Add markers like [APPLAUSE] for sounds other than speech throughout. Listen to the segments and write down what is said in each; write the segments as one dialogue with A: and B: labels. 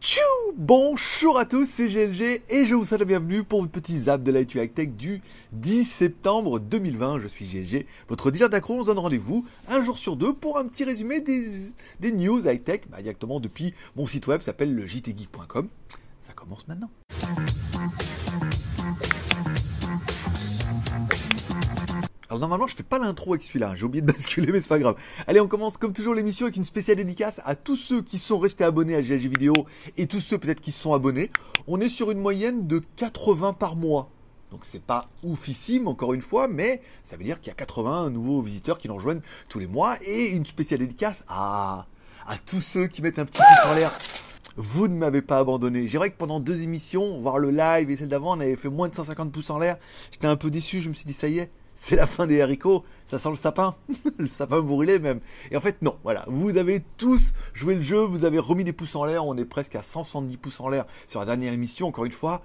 A: Tchou Bonjour à tous, c'est GLG et je vous souhaite la bienvenue pour votre petit zap de high tech du 10 septembre 2020. Je suis GLG, votre dealer d'accro. On se donne rendez-vous un jour sur deux pour un petit résumé des, des news high tech bah, directement depuis mon site web s'appelle le jtgeek.com. Ça commence maintenant. Alors normalement je fais pas l'intro avec celui-là, j'ai oublié de [LAUGHS] basculer mais c'est pas grave. Allez on commence comme toujours l'émission avec une spéciale dédicace à tous ceux qui sont restés abonnés à GLG Vidéo et tous ceux peut-être qui sont abonnés. On est sur une moyenne de 80 par mois. Donc c'est pas oufissime encore une fois, mais ça veut dire qu'il y a 80 nouveaux visiteurs qui nous rejoignent tous les mois et une spéciale dédicace à, à tous ceux qui mettent un petit pouce en l'air. Vous ne m'avez pas abandonné. J'ai vrai que pendant deux émissions, voir le live et celle d'avant, on avait fait moins de 150 pouces en l'air. J'étais un peu déçu, je me suis dit ça y est, c'est la fin des haricots, ça sent le sapin, [LAUGHS] le sapin brûlé même. Et en fait non, voilà, vous avez tous joué le jeu, vous avez remis des pouces en l'air, on est presque à 170 pouces en l'air sur la dernière émission, encore une fois.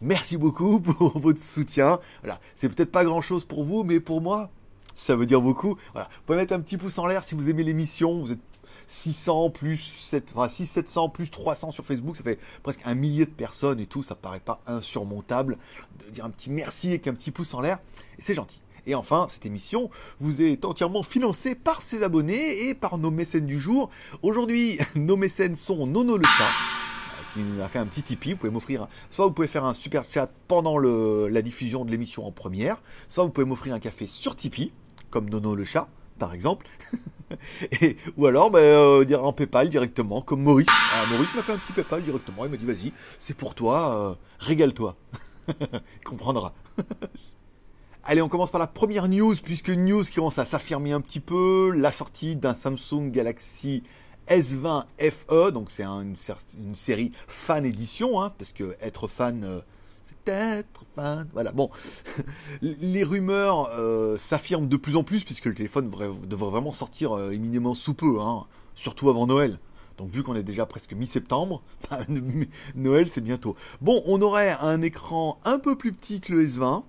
A: Merci beaucoup [LAUGHS] pour votre soutien. Voilà, c'est peut-être pas grand-chose pour vous, mais pour moi, ça veut dire beaucoup. Voilà, vous pouvez mettre un petit pouce en l'air si vous aimez l'émission, vous êtes 600 plus 7, enfin 6, 700 plus 300 sur Facebook, ça fait presque un millier de personnes et tout, ça paraît pas insurmontable de dire un petit merci avec un petit pouce en l'air, et c'est gentil. Et enfin, cette émission vous est entièrement financée par ses abonnés et par nos mécènes du jour. Aujourd'hui, [LAUGHS] nos mécènes sont Nono le chat, qui nous a fait un petit Tipeee. Vous pouvez m'offrir, soit vous pouvez faire un super chat pendant la diffusion de l'émission en première, soit vous pouvez m'offrir un café sur Tipeee, comme Nono le chat, par exemple. [LAUGHS] Et, ou alors bah, euh, en PayPal directement, comme Maurice. Ah, Maurice m'a fait un petit PayPal directement. Il m'a dit vas-y, c'est pour toi, euh, régale-toi. [LAUGHS] Il comprendra. Allez, on commence par la première news, puisque news qui commence à s'affirmer un petit peu, la sortie d'un Samsung Galaxy S20 FE, donc c'est un, une, série fan édition, hein, parce que être fan, euh, c'est être fan. Voilà, bon, [LAUGHS] les rumeurs euh, s'affirment de plus en plus, puisque le téléphone devrait, vraiment sortir euh, éminemment sous peu, hein, surtout avant Noël. Donc vu qu'on est déjà presque mi-septembre, [LAUGHS] Noël c'est bientôt. Bon, on aurait un écran un peu plus petit que le S20,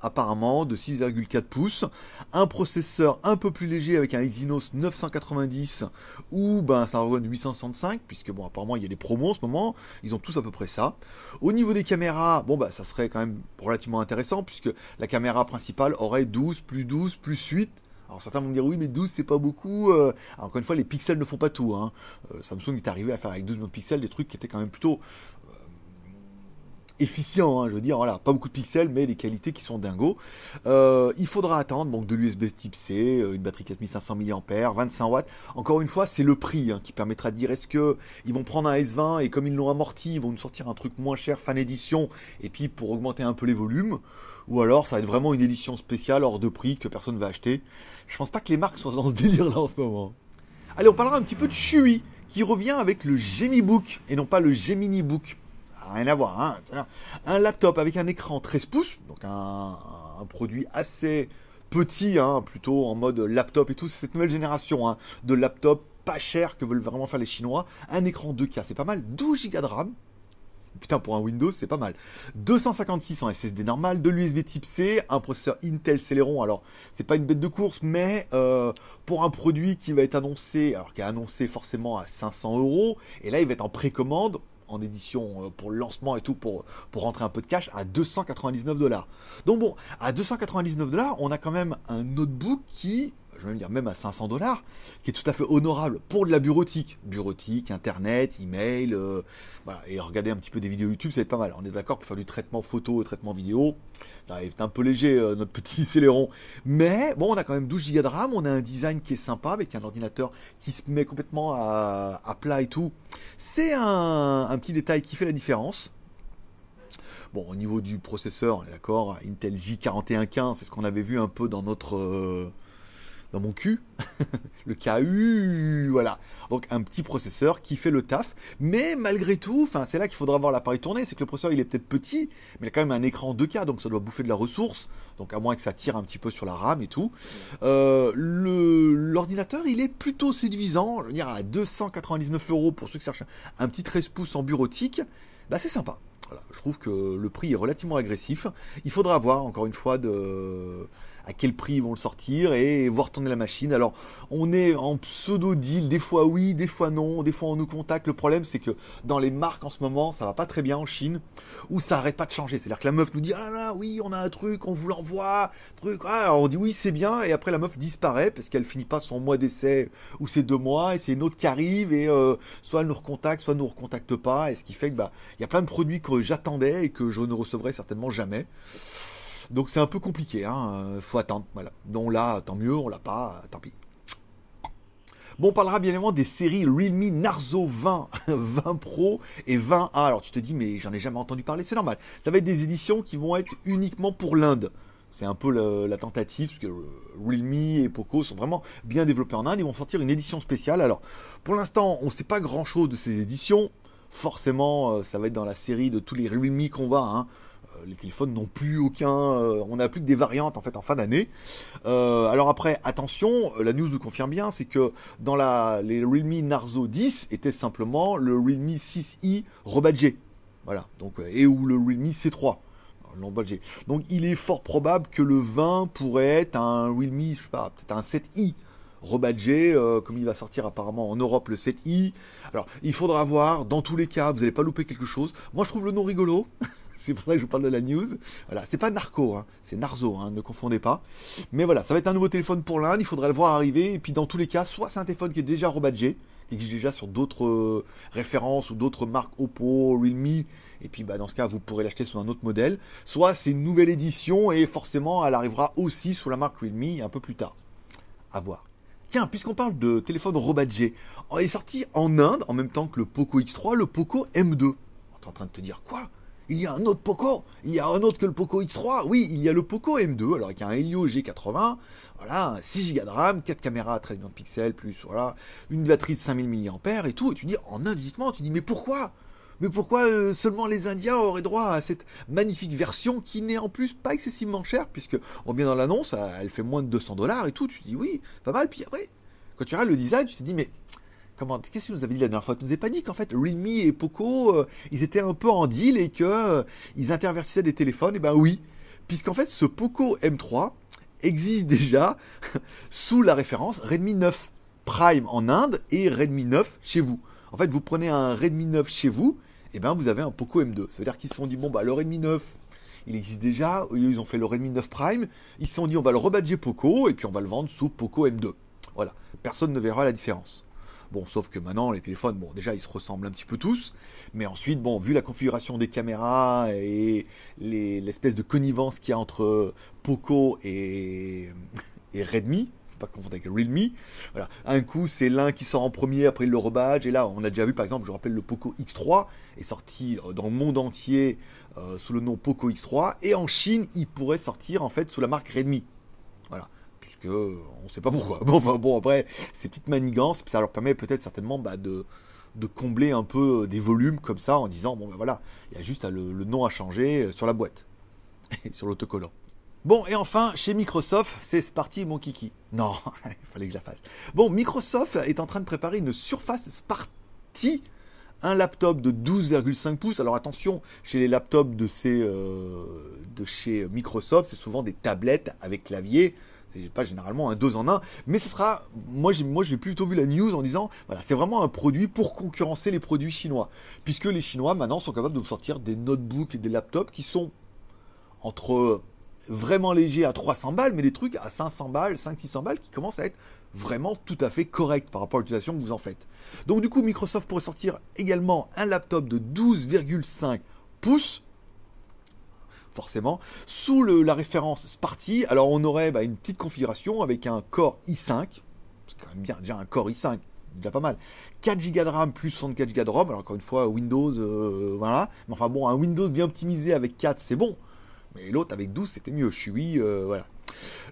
A: apparemment de 6,4 pouces, un processeur un peu plus léger avec un Exynos 990 ou ben un Snapdragon 865 puisque bon apparemment il y a des promos en ce moment, ils ont tous à peu près ça. Au niveau des caméras, bon bah ça serait quand même relativement intéressant puisque la caméra principale aurait 12 plus 12 plus 8 alors certains vont me dire oui mais 12 c'est pas beaucoup. Alors, encore une fois les pixels ne font pas tout. Hein. Euh, Samsung est arrivé à faire avec 12 millions de pixels des trucs qui étaient quand même plutôt efficient, hein, je veux dire, voilà, pas beaucoup de pixels, mais des qualités qui sont dingos. Euh, il faudra attendre donc de l'USB type C, une batterie 4500 mAh, 25 watts. Encore une fois, c'est le prix hein, qui permettra de dire est-ce que ils vont prendre un S20 et comme ils l'ont amorti, ils vont nous sortir un truc moins cher, fan édition, et puis pour augmenter un peu les volumes, ou alors ça va être vraiment une édition spéciale hors de prix que personne va acheter. Je pense pas que les marques soient dans ce délire là en ce moment. Allez, on parlera un petit peu de Shui qui revient avec le Gemini Book et non pas le Gemini Book rien à voir. Hein. Un laptop avec un écran 13 pouces, donc un, produit assez petit, hein, plutôt en mode laptop et tout. C'est cette nouvelle génération hein, de laptop pas cher que veulent vraiment faire les Chinois. Un écran 2K, c'est pas mal. 12 Go de RAM. Putain, pour un Windows, c'est pas mal. 256 en SSD normal, de l'USB type C, un processeur Intel Celeron. Alors, c'est pas une bête de course, mais euh, pour un produit qui va être annoncé, alors qui est annoncé forcément à 500 euros, et là, il va être en précommande en édition euh, pour le lancement et tout pour, pour rentrer un peu de cash à 299 dollars. Donc bon, à 299 dollars, on a quand même un notebook qui, je vais dire même à 500 dollars, qui est tout à fait honorable pour de la bureautique. Bureautique, internet, email, euh, et regarder un petit peu des vidéos YouTube, ça va être pas mal. On est d'accord pour faire du traitement photo, traitement vidéo, ça va être un peu léger euh, notre petit [LAUGHS] Celeron. Mais bon, on a quand même 12 Go de RAM, on a un design qui est sympa avec un ordinateur qui se met complètement à, plat et tout. C'est un, un petit détail qui fait la différence. Bon, au niveau du processeur, d'accord, Intel J4115, c'est ce qu'on avait vu un peu dans notre euh, dans mon cul, [LAUGHS] le KU, voilà. Donc un petit processeur qui fait le taf, mais malgré tout, c'est là qu'il faudra voir l'appareil tourner, c'est que le processeur il est peut-être petit, mais il a quand même un écran 2K, donc ça doit bouffer de la ressource, donc à moins que ça tire un petit peu sur la RAM et tout. Euh, L'ordinateur il est plutôt séduisant, je veux dire à 299 euros pour ceux qui cherchent un petit 13 pouces en bureautique, bah c'est sympa. Je trouve que le prix est relativement agressif. Il faudra voir encore une fois de à quel prix ils vont le sortir et voir tourner la machine. Alors, on est en pseudo deal, des fois oui, des fois non, des fois on nous contacte. Le problème, c'est que dans les marques en ce moment, ça va pas très bien en Chine, où ça arrête pas de changer. C'est-à-dire que la meuf nous dit ah là oui, on a un truc, on vous l'envoie, truc. Ah, on dit oui, c'est bien, et après la meuf disparaît parce qu'elle finit pas son mois d'essai ou ses deux mois, et c'est une autre qui arrive et euh, soit elle nous recontacte, soit elle nous recontacte pas, et ce qui fait que bah il y a plein de produits que j'attendais et que je ne recevrai certainement jamais. Donc c'est un peu compliqué, hein. Euh, faut attendre. Voilà. Donc là, tant mieux, on l'a pas, tant pis. Bon, on parlera bien évidemment des séries Realme Narzo 20, 20 [LAUGHS] Pro et 20A. Alors tu te dis, mais j'en ai jamais entendu parler, c'est normal. Ça va être des éditions qui vont être uniquement pour l'Inde. C'est un peu la tentative, parce que Realme et Poco sont vraiment bien développés en Inde. Ils vont sortir une édition spéciale. Alors, pour l'instant, on ne sait pas grand-chose de ces éditions. Forcément, euh, ça va être dans la série de tous les Realme qu'on va. Hein. Euh, les téléphones n'ont plus aucun, euh, on n'a plus que des variantes en fait en fin d'année. Euh, alors après, attention, la news nous confirme bien, c'est que dans les Realme Narzo 10 était simplement le Realme 6i rebadgé, voilà, donc et ou le Realme C3. Donc il est fort probable que le 20 pourrait être un Realme, je sais pas, peut-être un 7i rebadgé, comme il va sortir apparemment en Europe le 7i. Alors, il faudra voir, dans tous les cas, vous n'allez pas louper quelque chose. Moi, je trouve le nom rigolo. [LAUGHS] c'est pour ça que je vous parle de la news. Voilà, c'est pas Narco, hein, c'est Narzo, hein, ne confondez pas. Mais voilà, ça va être un nouveau téléphone pour l'Inde, il faudrait le voir arriver. Et puis dans tous les cas, soit c'est un téléphone qui est déjà rebadgé, qui existe déjà sur d'autres euh, références ou d'autres marques Oppo, Realme, et puis bah, dans ce cas vous pourrez l'acheter sur un autre modèle, soit c'est une nouvelle édition et forcément elle arrivera aussi sous la marque Realme un peu plus tard. À voir. Tiens, puisqu'on parle de téléphone rebadgé, on est sorti en Inde en même temps que le Poco X3, le Poco M2. On est en train de te dire quoi? Il y a un autre Poco, il y a un autre que le Poco X3, oui, il y a le Poco M2, alors avec un Helio G80, voilà, 6 Go de RAM, 4 caméras 13 millions de pixels, plus voilà, une batterie de 5000 mAh et tout, et tu dis en indiquement, tu dis mais pourquoi? Mais pourquoi euh, seulement les Indiens auraient droit à cette magnifique version qui n'est en plus pas excessivement chère, puisque on vient dans l'annonce, elle fait moins de 200 dollars et tout, tu te dis oui, pas mal, puis après, quand tu regardes le design, tu te dis mais comment qu'est-ce que vous avez dit la dernière fois? Tu nous avez pas dit qu'en fait Realme et Poco euh, ils étaient un peu en deal et que euh, ils intervertissaient des téléphones? Et eh ben oui, puisqu'en fait ce Poco M3 existe déjà [LAUGHS] sous la référence Redmi 9 Prime en Inde et Redmi 9 chez vous. En fait, vous prenez un Redmi 9 chez vous, et eh ben vous avez un Poco M2. Ça veut dire qu'ils se sont dit bon bah le Redmi 9 il existe déjà, ils ont fait le Redmi 9 Prime, ils se sont dit on va le rebadger Poco et puis on va le vendre sous Poco M2. Voilà, personne ne verra la différence. Bon, sauf que maintenant, les téléphones, bon, déjà, ils se ressemblent un petit peu tous. Mais ensuite, bon, vu la configuration des caméras et l'espèce de connivence qu'il y a entre Poco et, et Redmi, faut pas confondre avec Realme. Voilà. Un coup, c'est l'un qui sort en premier, après le rebadge. Et là, on a déjà vu, par exemple, je rappelle, le Poco X3 est sorti euh, dans le monde entier euh, sous le nom Poco X3. Et en Chine, il pourrait sortir, en fait, sous la marque Redmi. Voilà que on sait pas pourquoi. [LAUGHS] Bon, enfin, bon après, ces petites manigances, ça leur permet peut-être certainement bah, de, combler un peu des volumes comme ça en disant bon ben voilà, il y a juste le, nom à changer sur la boîte [LAUGHS] et sur l'autocollant. Bon, et enfin, chez Microsoft, c'est parti mon kiki. Non, [LAUGHS] il fallait que je la fasse. Bon, Microsoft est en train de préparer une Surface Sparty, un laptop de 12,5 pouces. Alors attention, chez les laptops de, euh, de chez Microsoft, c'est souvent des tablettes avec clavier c'est pas généralement un deux en un, mais ce sera, moi j'ai, moi j'ai plutôt vu la news en disant, voilà, c'est vraiment un produit pour concurrencer les produits chinois, puisque les Chinois maintenant sont capables de vous sortir des notebooks et des laptops qui sont entre vraiment légers à 300 balles, mais des trucs à 500 balles, 500-600 balles qui commencent à être vraiment tout à fait corrects par rapport à l'utilisation que vous en faites. Donc du coup, Microsoft pourrait sortir également un laptop de 12,5 pouces forcément. Sous la référence Sparty, alors on aurait bah, une petite configuration avec un Core i5, c'est quand même bien, déjà un Core i5, déjà pas mal. 4 Go de RAM plus 64 Go de ROM, alors encore une fois Windows, euh, voilà. Mais enfin bon, un Windows bien optimisé avec 4 c'est bon, mais l'autre avec 12 c'était mieux, je suis, euh, voilà.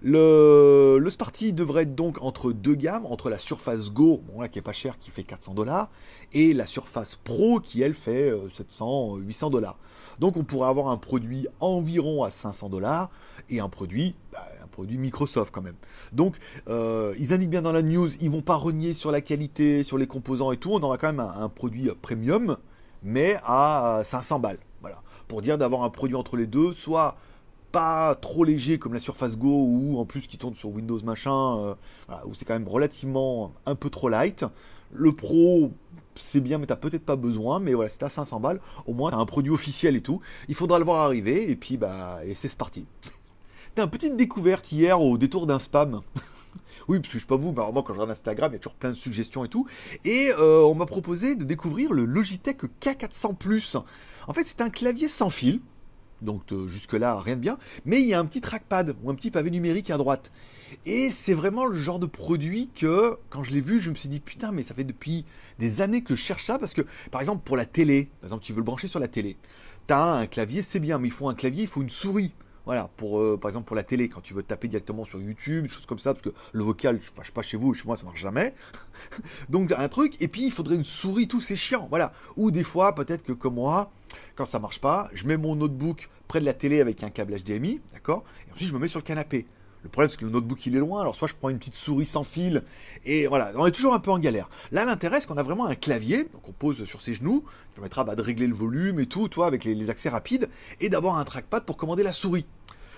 A: Le, le Sparty devrait être donc entre deux gammes, entre la Surface Go, qui est pas cher, qui fait 400 dollars, et la Surface Pro qui elle fait 700, euh, 800 dollars. Donc on pourrait avoir un produit environ à 500 dollars et un produit, bah, un produit Microsoft quand même. Donc euh, ils indiquent bien dans la news, ils vont pas renier sur la qualité, sur les composants et tout. On aura quand même un, un produit premium, mais à 500 balles. Voilà, pour dire d'avoir un produit entre les deux, soit pas trop léger comme la Surface Go ou en plus qui tourne sur Windows machin, euh, où c'est quand même relativement un peu trop light. Le Pro, c'est bien, mais t'as peut-être pas besoin. Mais voilà, c'est à 500 balles. Au moins, t'as un produit officiel et tout. Il faudra le voir arriver. Et puis, bah, et c'est parti. [LAUGHS] T'as une petite découverte hier au détour d'un spam. [LAUGHS] oui, parce que je sais pas vous, mais moi quand je regarde Instagram, il y a toujours plein de suggestions et tout. Et euh, on m'a proposé de découvrir le Logitech K400 Plus. En fait, c'est un clavier sans fil. Donc euh, jusque-là, rien de bien. Mais il y a un petit trackpad ou un petit pavé numérique à droite. Et c'est vraiment le genre de produit que, quand je l'ai vu, je me suis dit, putain, mais ça fait depuis des années que je cherche ça. Parce que, par exemple, pour la télé, par exemple, tu veux le brancher sur la télé. T'as un clavier, c'est bien, mais il faut un clavier, il faut une souris. Voilà, pour euh, par exemple pour la télé, quand tu veux taper directement sur YouTube, des choses comme ça, parce que le vocal, je ne sais pas chez vous, chez moi ça marche jamais. [LAUGHS] Donc un truc, et puis il faudrait une souris, tout c'est chiant, voilà. Ou des fois, peut-être que comme moi, quand ça marche pas, je mets mon notebook près de la télé avec un câble HDMI, d'accord Et ensuite je me mets sur le canapé. Le problème, c'est que le notebook, il est loin. Alors, soit je prends une petite souris sans fil. Et voilà, on est toujours un peu en galère. Là, l'intérêt, c'est qu'on a vraiment un clavier qu'on pose sur ses genoux, qui permettra bah, de régler le volume et tout, toi, avec les accès rapides, et d'avoir un trackpad pour commander la souris.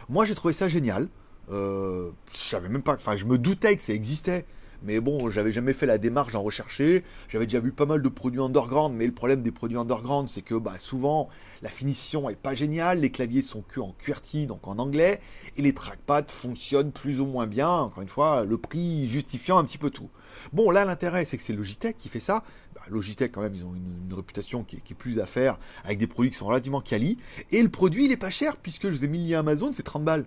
A: Moi, j'ai trouvé ça génial. Euh, je savais même pas, enfin, je me doutais que ça existait. Mais bon, j'avais jamais fait la démarche d'en rechercher. J'avais déjà vu pas mal de produits underground, mais le problème des produits underground, c'est que bah, souvent la finition est pas géniale, les claviers sont que en QWERTY, donc en anglais, et les trackpads fonctionnent plus ou moins bien. Encore une fois, le prix justifiant un petit peu tout. Bon, là l'intérêt, c'est que c'est Logitech qui fait ça. Bah, Logitech quand même, ils ont une, réputation qui est, plus à faire avec des produits qui sont relativement quali. Et le produit, il est pas cher puisque je vous ai mis le lien Amazon, c'est 30 balles.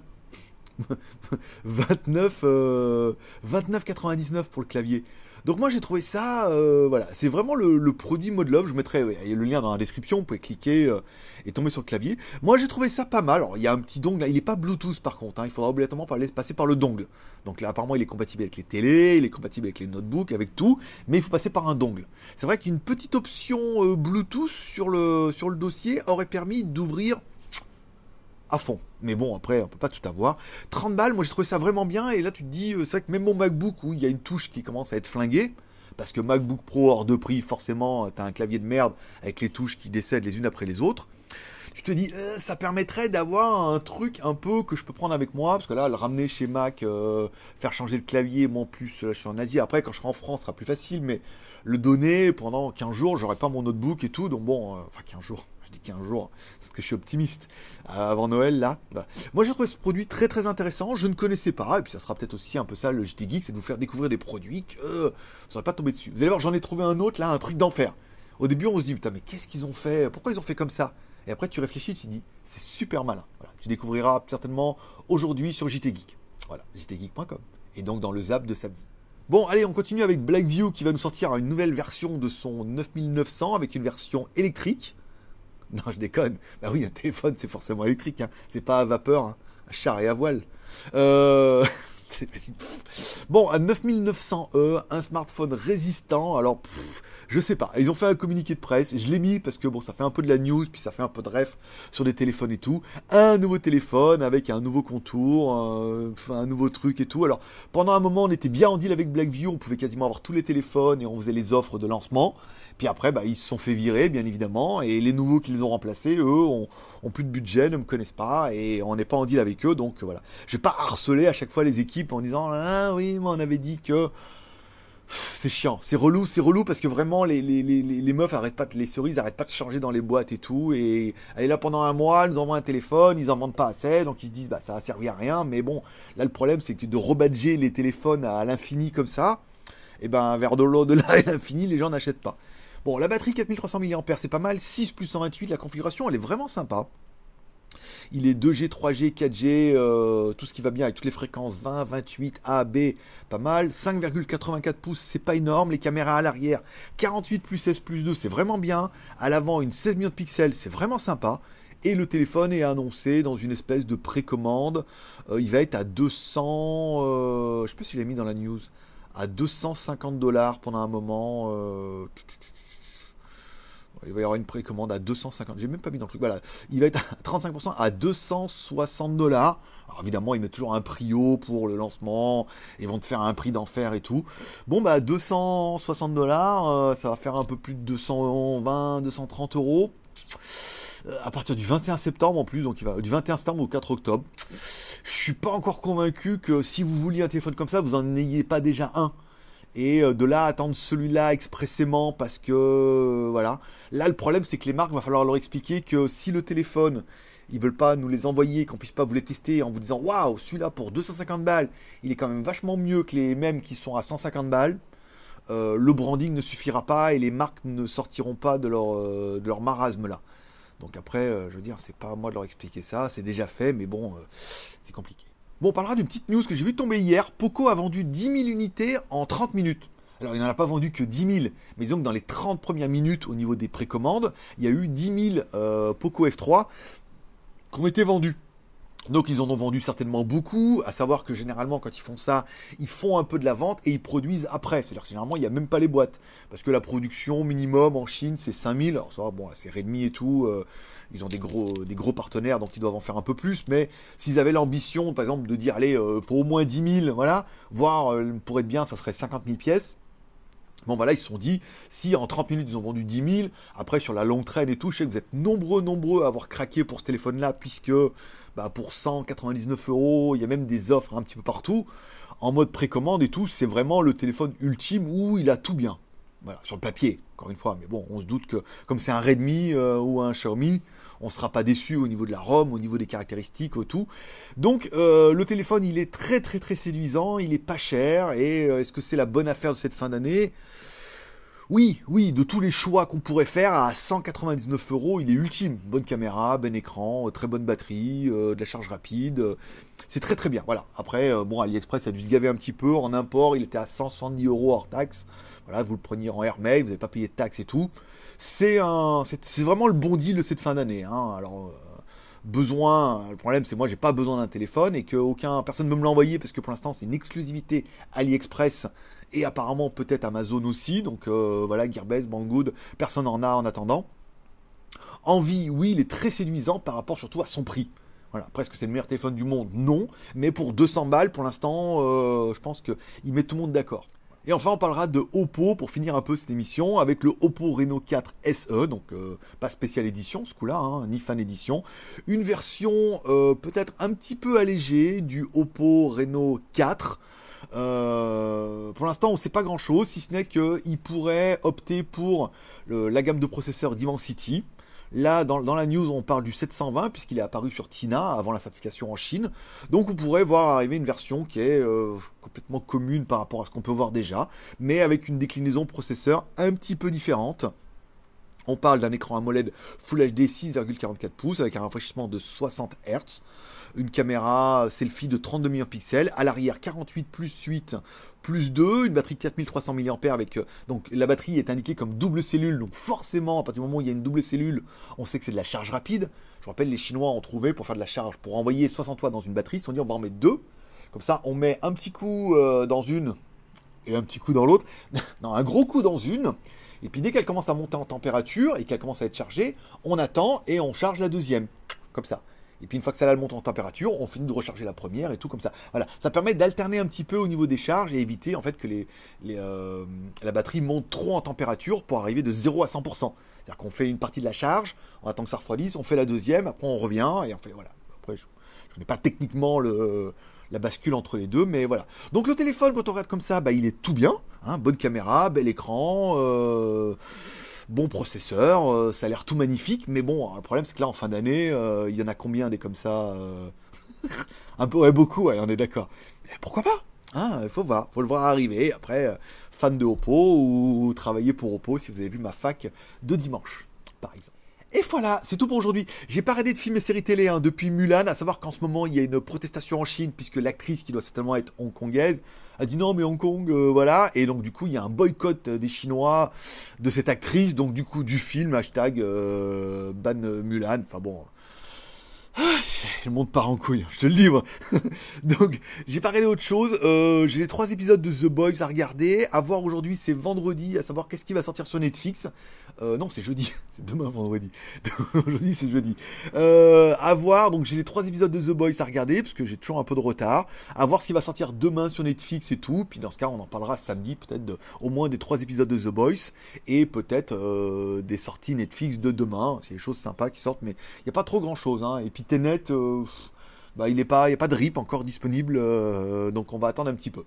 A: 29, 29,99 euh, pour le clavier. Donc moi j'ai trouvé ça, euh, voilà, c'est vraiment le, produit mode love. Je mettrai le lien dans la description, vous pouvez cliquer euh, et tomber sur le clavier. Moi j'ai trouvé ça pas mal. Alors il y a un petit dongle, il n'est pas Bluetooth par contre, hein. il faudra obligatoirement passer par le dongle. Donc là apparemment il est compatible avec les télés, il est compatible avec les notebooks, avec tout, mais il faut passer par un dongle. C'est vrai qu'une petite option Bluetooth sur le dossier aurait permis d'ouvrir à fond. Mais bon, après, on peut pas tout avoir. 30 balles, moi j'ai trouvé ça vraiment bien. Et là, tu te dis, euh, c'est vrai que même mon MacBook, où il y a une touche qui commence à être flinguée, parce que MacBook Pro hors de prix, forcément, tu as un clavier de merde avec les touches qui décèdent les unes après les autres. Tu te dis, euh, ça permettrait d'avoir un truc un peu que je peux prendre avec moi, parce que là, le ramener chez Mac, euh, faire changer le clavier, moi en plus, je suis en Asie. Après, quand je serai en France, ce sera plus facile, mais le donner pendant 15 jours, j'aurai pas mon notebook et tout, donc bon, enfin 15 jours [LAUGHS] je dis 15 jours, parce que je suis optimiste. Avant Noël, là. Bah. Moi, j'ai trouvé ce produit très très intéressant. Je ne connaissais pas, et puis ça sera peut-être aussi un peu ça le JT Geek, c'est de vous faire découvrir des produits que vous n'aurez pas tombé dessus. Vous allez voir, j'en ai trouvé un autre là, un truc d'enfer. Au début, on se dit, putain, mais qu'est-ce qu'ils ont fait? Pourquoi ils ont fait comme ça? Et après, tu réfléchis, tu dis, c'est super malin. Tu découvriras certainement aujourd'hui sur JT Geek. Voilà, jtgeek.com. Et donc dans le zap de samedi. Bon, allez, on continue avec Blackview qui va nous sortir une nouvelle version de son 9900 avec une version électrique. [LAUGHS] Non, je déconne. Bah oui, un téléphone, c'est forcément électrique. Hein. C'est pas à vapeur, hein. à char et à voile. Euh... [LAUGHS] bon, à 9900E, un smartphone résistant. Alors, je sais pas. Ils ont fait un communiqué de presse. Je l'ai mis parce que bon, ça fait un peu de la news, puis ça fait un peu de ref sur des téléphones et tout. Un nouveau téléphone avec un nouveau contour, un, nouveau truc et tout. Alors, pendant un moment, on était bien en deal avec Blackview. On pouvait quasiment avoir tous les téléphones et on faisait les offres de lancement. Puis après, bah, ils se sont fait virer, bien évidemment, et les nouveaux qui les ont remplacés, eux, ont, plus de budget, ne me connaissent pas, et on n'est pas en deal avec eux, donc voilà. Je vais pas harceler à chaque fois les équipes en disant ah oui, moi on avait dit que c'est chiant, c'est relou, c'est relou parce que vraiment les, les, les, les meufs arrêtent pas, les cerises arrêtent pas de changer dans les boîtes et tout. Et elle est là pendant un mois, ils nous envoient un téléphone, ils en vendent pas assez, donc ils se disent bah ça a servi à rien. Mais bon, là le problème c'est que de rebadger les téléphones à l'infini comme ça, et eh ben vers de l'eau de là et l'infini, les gens n'achètent pas. Bon, la batterie 4300 mAh, c'est pas mal. 6 plus 128, la configuration, elle est vraiment sympa. Il est 2G, 3G, 4G, tout ce qui va bien avec toutes les fréquences 20, 28, A, B, pas mal. 5,84 pouces, c'est pas énorme. Les caméras à l'arrière, 48 plus 16 plus 2, c'est vraiment bien. À l'avant, une 16 millions de pixels, c'est vraiment sympa. Et le téléphone est annoncé dans une espèce de précommande. Euh, il va être à 200. Euh, je sais pas si je l'ai mis dans la news. À 250 dollars pendant un moment. Il va y avoir une précommande à 250. J'ai même pas mis dans le truc. Voilà. Il va être à 35% à 260 dollars. Alors évidemment, ils mettent toujours un prix haut pour le lancement. Ils vont te faire un prix d'enfer et tout. Bon, bah, 260 dollars, euh, ça va faire un peu plus de 220, 230 euros. euh, à partir du 21 septembre en plus, donc il va du 21 septembre au 4 octobre. Je suis pas encore convaincu que si vous vouliez un téléphone comme ça, vous en ayez pas déjà un. Et euh, de là attendre celui-là expressément parce que voilà. Là le problème c'est que les marques va falloir leur expliquer que si le téléphone ils veulent pas nous les envoyer, qu'on puisse pas vous les tester en vous disant waouh celui-là pour 250 balles, il est quand même vachement mieux que les mêmes qui sont à 150 balles. Euh, le branding ne suffira pas et les marques ne sortiront pas de leur, euh, marasme là. Donc après, euh, je veux dire, c'est pas à moi de leur expliquer ça, c'est déjà fait, mais bon, c'est compliqué. Bon, on parlera d'une petite news que j'ai vu tomber hier. Poco a vendu 10 000 unités en 30 minutes. Alors, il n'en a pas vendu que 10 000, mais disons que dans les 30 premières minutes, au niveau des précommandes, il y a eu 10 000 Poco F3 qui ont été vendus. Donc ils en ont vendu certainement beaucoup, à savoir que généralement quand ils font ça, ils font un peu de la vente et ils produisent après. C'est-à-dire que généralement il n'y a même pas les boîtes. Parce que la production minimum en Chine c'est 5000, alors ça bon c'est Redmi et tout, euh, ils ont des gros, partenaires donc ils doivent en faire un peu plus, mais s'ils avaient l'ambition par exemple de dire allez, euh, faut au moins 10 000, voilà, voire euh, pour être bien ça serait 50 000 pièces, Bon, voilà, ils se sont dit, si en 30 minutes ils ont vendu 10 000, après sur la longue traîne et tout, je sais que vous êtes nombreux, nombreux à avoir craqué pour ce téléphone-là, puisque bah, pour 199 euros, il y a même des offres un petit peu partout, en mode précommande et tout, c'est vraiment le téléphone ultime où il a tout bien. Voilà, sur le papier, encore une fois, mais bon, on se doute que comme c'est un Redmi euh, ou un Xiaomi, on ne sera pas déçu au niveau de la ROM, au niveau des caractéristiques, au tout. Donc euh, le téléphone, il est très très très séduisant, il est pas cher, et euh, est-ce que c'est la bonne affaire de cette fin d'année? Oui, oui, de tous les choix qu'on pourrait faire, à 199 euros, il est ultime. Bonne caméra, bon écran, euh, très bonne batterie, de la charge rapide. C'est très très bien. Voilà. Après, bon, AliExpress a dû se gaver un petit peu. En import, il était à 170 euros hors taxe. Voilà, vous le preniez en airmail, vous n'avez pas payé de taxes et tout. C'est un, c'est vraiment le bon deal de cette fin d'année. Hein. Alors euh, besoin, le problème c'est moi j'ai pas besoin d'un téléphone et que personne ne me l'a parce que pour l'instant c'est une exclusivité AliExpress et apparemment peut-être Amazon aussi. Donc euh, voilà, Gearbest, Banggood, personne en a en attendant. Envie, oui, il est très séduisant par rapport surtout à son prix. Voilà, presque c'est le meilleur téléphone du monde, non, mais pour 200 balles pour l'instant, euh, je pense qu'il met tout le monde d'accord. Et enfin, on parlera de Oppo pour finir un peu cette émission avec le Oppo Reno 4 SE, donc euh, pas spécial édition ce coup-là, hein, ni fan édition. Une version euh, peut-être un petit peu allégée du Oppo Reno 4. Euh, pour l'instant, on ne sait pas grand-chose, si ce n'est qu'il pourrait opter pour la gamme de processeurs Dimensity. Là, dans, la news, on parle du 720 puisqu'il est apparu sur Tina avant la certification en Chine. Donc, vous pourrez voir arriver une version qui est euh, complètement commune par rapport à ce qu'on peut voir déjà, mais avec une déclinaison processeur un petit peu différente. On parle d'un écran AMOLED Full HD 6,44 pouces avec un rafraîchissement de 60 Hz, une caméra selfie de 32 millions de pixels, à l'arrière 48 plus 8 plus 2, une batterie de 4300 mAh avec euh, donc la batterie est indiquée comme double cellule, donc forcément à partir du moment où il y a une double cellule, on sait que c'est de la charge rapide. Je rappelle les Chinois ont trouvé pour faire de la charge, pour envoyer 60 watts dans une batterie, ils se sont dit on va en mettre deux, comme ça on met un petit coup euh, dans une et un petit coup dans l'autre, [LAUGHS] non un gros coup dans une. Et puis dès qu'elle commence à monter en température et qu'elle commence à être chargée, on attend et on charge la deuxième. Comme ça. Et puis une fois que la monte en température, on finit de recharger la première et tout comme ça. Voilà, ça permet d'alterner un petit peu au niveau des charges et éviter en fait que euh, la batterie monte trop en température pour arriver de 0 à 100%. C'est-à-dire qu'on fait une partie de la charge, on attend que ça refroidisse, on fait la deuxième, après on revient et on fait voilà. Après je, je n'ai pas techniquement le, la bascule entre les deux, mais voilà. Donc le téléphone, quand on regarde comme ça, bah, il est tout bien. Hein, bonne caméra, bel écran, euh, bon processeur, euh, ça a l'air tout magnifique, mais bon, le problème c'est que là en fin d'année, euh, il y en a combien des comme ça [LAUGHS] Un peu, ouais, beaucoup, on est d'accord. Pourquoi pas il faut voir, faut le voir arriver. Après, fan de Oppo ou travailler pour Oppo, si vous avez vu ma fac de dimanche, par exemple. Et voilà, c'est tout pour aujourd'hui. J'ai pas arrêté de filmer séries télé hein, depuis Mulan, à savoir qu'en ce moment il y a une protestation en Chine puisque l'actrice qui doit certainement être hongkongaise a dit non mais Hong Kong, euh, voilà. Et donc du coup il y a un boycott des Chinois de cette actrice, donc du coup du film hashtag euh, ban Mulan. Enfin bon, ah, je monte pas en couille, je te le dis moi. [LAUGHS] Donc j'ai pas regardé autre chose. Euh, j'ai les trois épisodes de The Boys à regarder. À voir aujourd'hui, c'est vendredi, à savoir qu'est-ce qui va sortir sur Netflix. Euh, non, c'est jeudi. [LAUGHS] C'est demain vendredi. [LAUGHS] aujourd'hui c'est jeudi. Euh, à voir. Donc j'ai les trois épisodes de The Boys à regarder parce que j'ai toujours un peu de retard. À voir ce qui va sortir demain sur Netflix et tout. Puis dans ce cas, on en parlera samedi peut-être au moins des trois épisodes de The Boys et peut-être euh, des sorties Netflix de demain. C'est des choses sympas qui sortent, mais il n'y a pas trop grand chose. Hein. Et puis Tenet, euh, bah, il n'y pas, a pas de RIP encore disponible, euh, donc on va attendre un petit peu.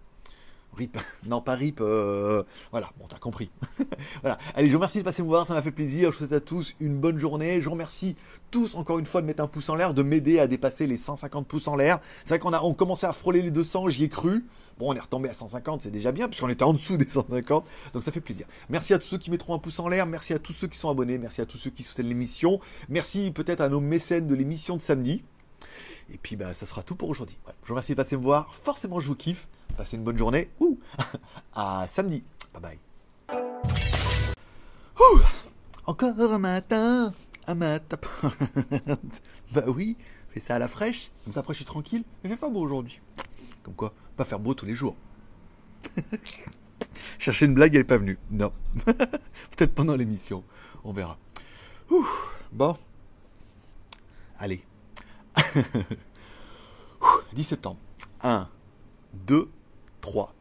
A: RIP, [LAUGHS] non pas RIP, euh, voilà, bon t'as compris. [LAUGHS] voilà, allez, je vous remercie de passer me voir, ça m'a fait plaisir, je vous souhaite à tous une bonne journée, je vous remercie tous encore une fois de mettre un pouce en l'air, de m'aider à dépasser les 150 pouces en l'air. C'est vrai qu'on a on commençait à frôler les 200, j'y ai cru. Bon, on est retombé à 150, c'est déjà bien, puisqu'on était en dessous des 150, donc ça fait plaisir. Merci à tous ceux qui mettront un pouce en l'air, merci à tous ceux qui sont abonnés, merci à tous ceux qui soutiennent l'émission, merci peut-être à nos mécènes de l'émission de samedi. Et puis bah ça sera tout pour aujourd'hui. Je vous remercie de passer me voir. Forcément je vous kiffe. Passez une bonne journée. Ouh [LAUGHS] à samedi. Bye bye. Ouh Encore un matin. Un matin. [LAUGHS] bah oui, fais ça à la fraîche. Comme ça après je suis tranquille. Il fait pas beau aujourd'hui. Comme quoi, pas faire beau tous les jours. [LAUGHS] Chercher une blague, elle est pas venue. Non. [LAUGHS] Peut-être pendant l'émission. On verra. Bon. Allez. [LAUGHS] 10 septembre. 1, 2, 3.